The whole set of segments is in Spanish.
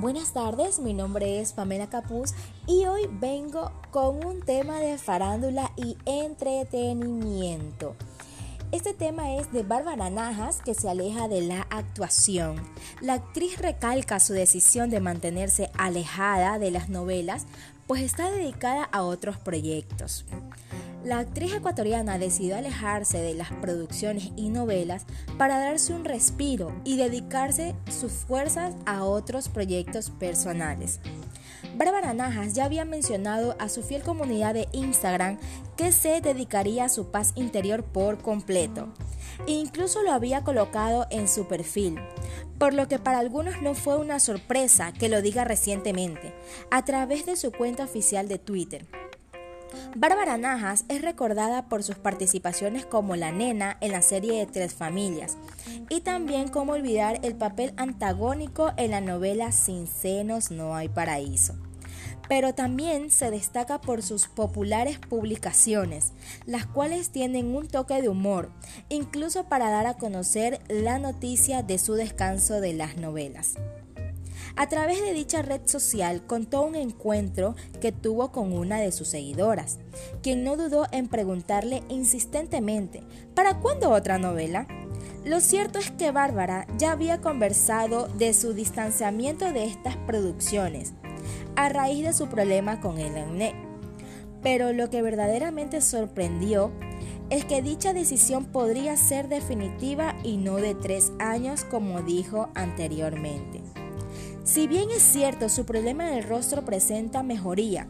Buenas tardes, mi nombre es Pamela Capuz y hoy vengo con un tema de farándula y entretenimiento. Este tema es de Bárbara Najas que se aleja de la actuación. La actriz recalca su decisión de mantenerse alejada de las novelas, pues está dedicada a otros proyectos. La actriz ecuatoriana decidió alejarse de las producciones y novelas para darse un respiro y dedicarse sus fuerzas a otros proyectos personales. Bárbara Najas ya había mencionado a su fiel comunidad de Instagram que se dedicaría a su paz interior por completo. E incluso lo había colocado en su perfil, por lo que para algunos no fue una sorpresa que lo diga recientemente, a través de su cuenta oficial de Twitter. Bárbara Najas es recordada por sus participaciones como la nena en la serie de Tres Familias y también como olvidar el papel antagónico en la novela Sin senos no hay paraíso. Pero también se destaca por sus populares publicaciones, las cuales tienen un toque de humor, incluso para dar a conocer la noticia de su descanso de las novelas. A través de dicha red social contó un encuentro que tuvo con una de sus seguidoras, quien no dudó en preguntarle insistentemente, ¿para cuándo otra novela? Lo cierto es que Bárbara ya había conversado de su distanciamiento de estas producciones a raíz de su problema con el acné. Pero lo que verdaderamente sorprendió es que dicha decisión podría ser definitiva y no de tres años como dijo anteriormente. Si bien es cierto, su problema en el rostro presenta mejoría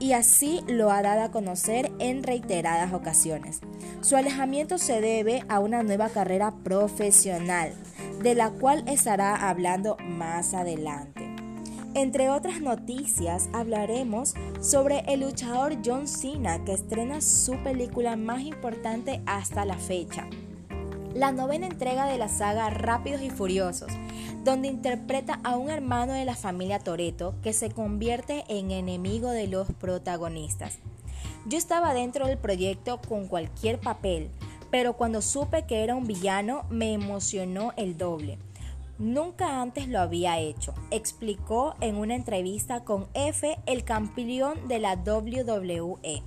y así lo ha dado a conocer en reiteradas ocasiones. Su alejamiento se debe a una nueva carrera profesional, de la cual estará hablando más adelante. Entre otras noticias, hablaremos sobre el luchador John Cena que estrena su película más importante hasta la fecha, la novena entrega de la saga Rápidos y Furiosos, donde interpreta a un hermano de la familia Toreto que se convierte en enemigo de los protagonistas. Yo estaba dentro del proyecto con cualquier papel, pero cuando supe que era un villano me emocionó el doble. Nunca antes lo había hecho, explicó en una entrevista con F, el campeón de la WWE.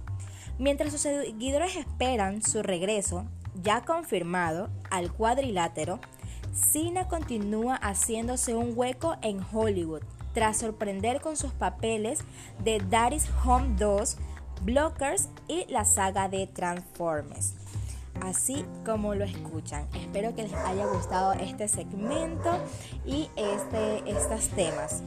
Mientras sus seguidores esperan su regreso, ya confirmado, al cuadrilátero, Cena continúa haciéndose un hueco en Hollywood tras sorprender con sus papeles de Daddy's Home 2, Blockers y la saga de Transformers. Así como lo escuchan. Espero que les haya gustado este segmento y este, estos temas.